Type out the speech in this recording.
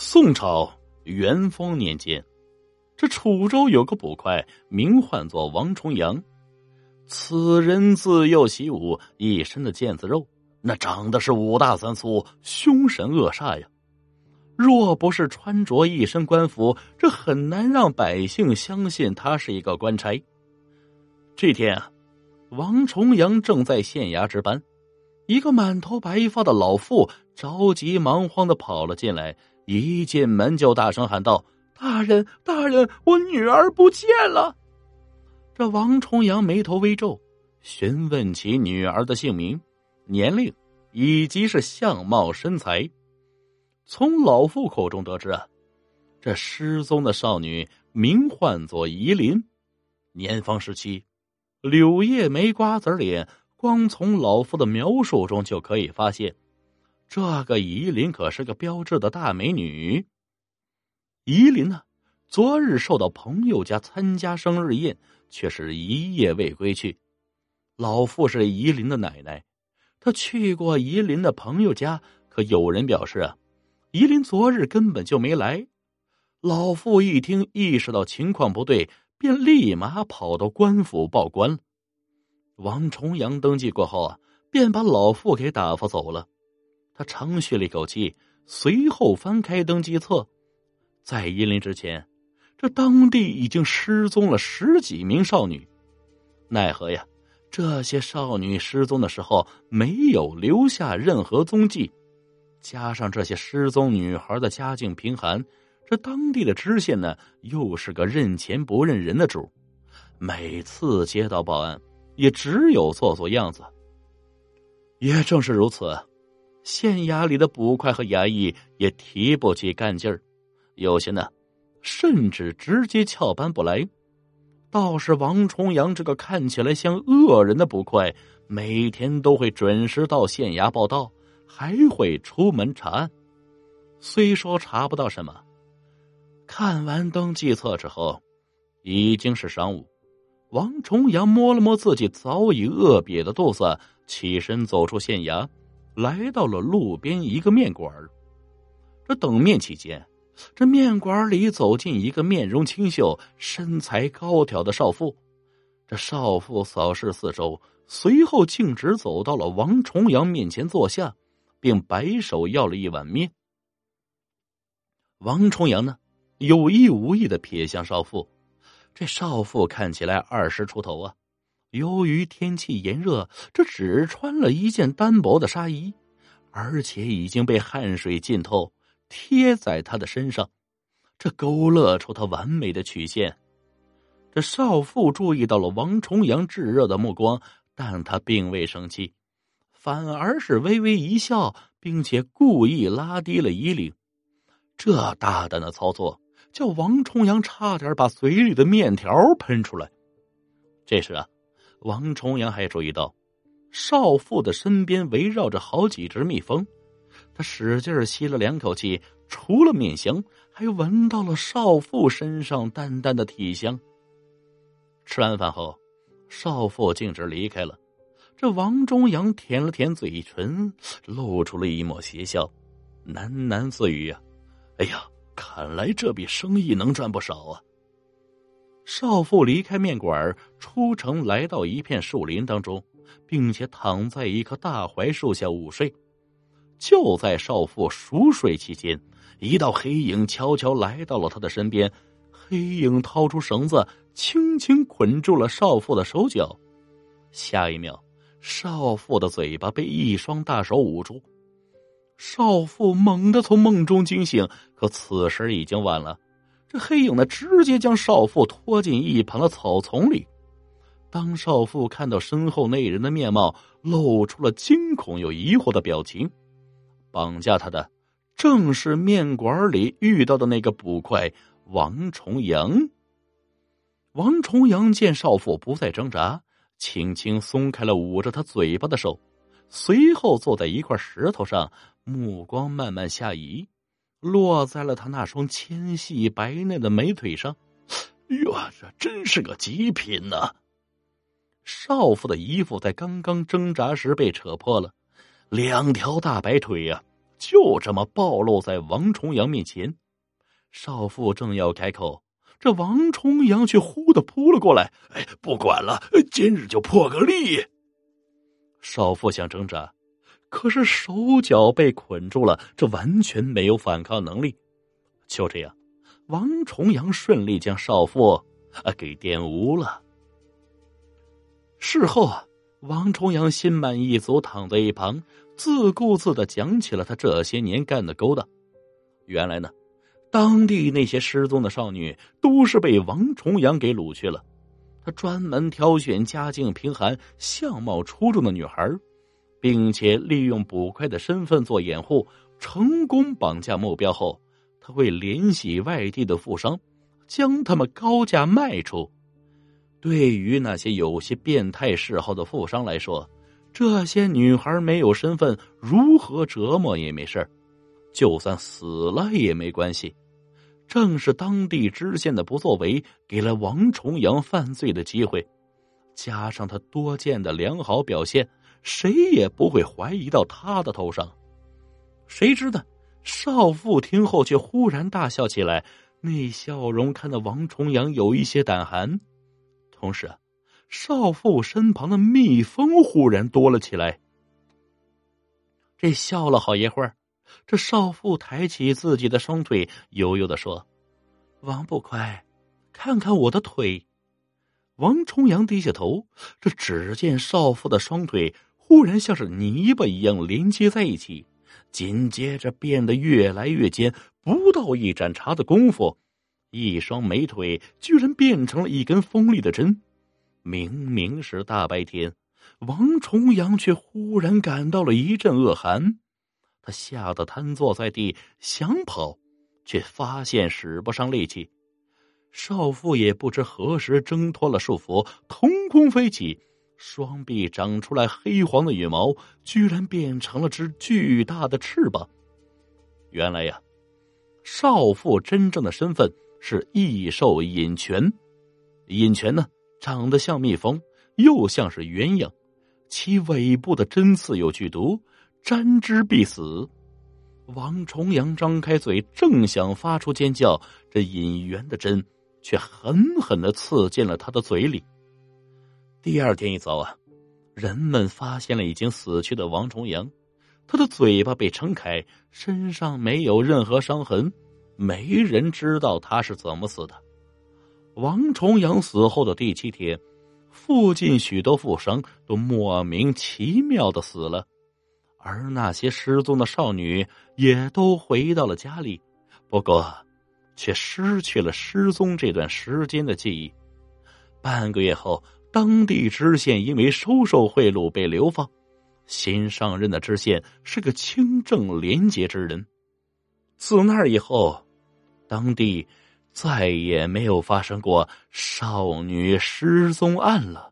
宋朝元丰年间，这楚州有个捕快，名唤作王重阳。此人自幼习武，一身的腱子肉，那长得是五大三粗，凶神恶煞呀。若不是穿着一身官服，这很难让百姓相信他是一个官差。这天啊，王重阳正在县衙值班，一个满头白发的老妇着急忙慌的跑了进来。一进门就大声喊道：“大人，大人，我女儿不见了！”这王重阳眉头微皱，询问起女儿的姓名、年龄以及是相貌身材。从老妇口中得知啊，这失踪的少女名唤作夷琳，年方十七，柳叶眉、瓜子脸，光从老妇的描述中就可以发现。这个夷琳可是个标致的大美女。夷琳呢，昨日受到朋友家参加生日宴，却是一夜未归去。老妇是夷琳的奶奶，她去过夷琳的朋友家，可有人表示啊，夷琳昨日根本就没来。老妇一听，意识到情况不对，便立马跑到官府报官了。王重阳登记过后啊，便把老妇给打发走了。他长吁了一口气，随后翻开登记册，在夷陵之前，这当地已经失踪了十几名少女。奈何呀，这些少女失踪的时候没有留下任何踪迹，加上这些失踪女孩的家境贫寒，这当地的知县呢又是个认钱不认人的主，每次接到报案，也只有做做样子。也正是如此。县衙里的捕快和衙役也提不起干劲儿，有些呢，甚至直接翘班不来。倒是王重阳这个看起来像恶人的捕快，每天都会准时到县衙报道，还会出门查案。虽说查不到什么，看完登记册之后，已经是晌午。王重阳摸了摸自己早已饿瘪的肚子，起身走出县衙。来到了路边一个面馆这等面期间，这面馆里走进一个面容清秀、身材高挑的少妇。这少妇扫视四周，随后径直走到了王重阳面前坐下，并摆手要了一碗面。王重阳呢，有意无意的瞥向少妇，这少妇看起来二十出头啊。由于天气炎热，这只穿了一件单薄的纱衣，而且已经被汗水浸透，贴在他的身上，这勾勒出他完美的曲线。这少妇注意到了王重阳炙热的目光，但他并未生气，反而是微微一笑，并且故意拉低了衣领。这大胆的操作，叫王重阳差点把嘴里的面条喷出来。这时啊。王重阳还注意到，少妇的身边围绕着好几只蜜蜂。他使劲吸了两口气，除了面香，还闻到了少妇身上淡淡的体香。吃完饭后，少妇径直离开了。这王重阳舔了舔嘴唇，露出了一抹邪笑，喃喃自语：“啊，哎呀，看来这笔生意能赚不少啊。”少妇离开面馆，出城来到一片树林当中，并且躺在一棵大槐树下午睡。就在少妇熟睡期间，一道黑影悄悄来到了他的身边。黑影掏出绳子，轻轻捆住了少妇的手脚。下一秒，少妇的嘴巴被一双大手捂住。少妇猛地从梦中惊醒，可此时已经晚了。这黑影呢，直接将少妇拖进一旁的草丛里。当少妇看到身后那人的面貌，露出了惊恐又疑惑的表情。绑架他的正是面馆里遇到的那个捕快王重阳。王重阳见少妇不再挣扎，轻轻松开了捂着他嘴巴的手，随后坐在一块石头上，目光慢慢下移。落在了他那双纤细白嫩的美腿上，哟，这真是个极品呐！少妇的衣服在刚刚挣扎时被扯破了，两条大白腿呀，就这么暴露在王重阳面前。少妇正要开口，这王重阳却忽的扑了过来。“哎，不管了，今日就破个例。”少妇想挣扎，可是手脚被捆住了，这完全没有反抗能力。就这样，王重阳顺利将少妇啊给玷污了。事后啊，王重阳心满意足躺在一旁，自顾自的讲起了他这些年干的勾当。原来呢。当地那些失踪的少女都是被王重阳给掳去了，他专门挑选家境贫寒、相貌出众的女孩，并且利用捕快的身份做掩护，成功绑架目标后，他会联系外地的富商，将他们高价卖出。对于那些有些变态嗜好的富商来说，这些女孩没有身份，如何折磨也没事就算死了也没关系，正是当地知县的不作为，给了王重阳犯罪的机会，加上他多见的良好表现，谁也不会怀疑到他的头上。谁知道少妇听后却忽然大笑起来，那笑容看得王重阳有一些胆寒。同时，少妇身旁的蜜蜂忽然多了起来。这笑了好一会儿。这少妇抬起自己的双腿，悠悠的说：“王不快，看看我的腿。”王重阳低下头，这只见少妇的双腿忽然像是泥巴一样连接在一起，紧接着变得越来越尖。不到一盏茶的功夫，一双美腿居然变成了一根锋利的针。明明是大白天，王重阳却忽然感到了一阵恶寒。他吓得瘫坐在地，想跑，却发现使不上力气。少妇也不知何时挣脱了束缚，腾空飞起，双臂长出来黑黄的羽毛，居然变成了只巨大的翅膀。原来呀，少妇真正的身份是异兽隐泉。隐泉呢，长得像蜜蜂，又像是鸳鸯，其尾部的针刺有剧毒。沾之必死。王重阳张开嘴，正想发出尖叫，这引源的针却狠狠的刺进了他的嘴里。第二天一早啊，人们发现了已经死去的王重阳，他的嘴巴被撑开，身上没有任何伤痕，没人知道他是怎么死的。王重阳死后的第七天，附近许多富商都莫名其妙的死了。而那些失踪的少女也都回到了家里，不过，却失去了失踪这段时间的记忆。半个月后，当地知县因为收受贿赂被流放，新上任的知县是个清正廉洁之人。自那以后，当地再也没有发生过少女失踪案了。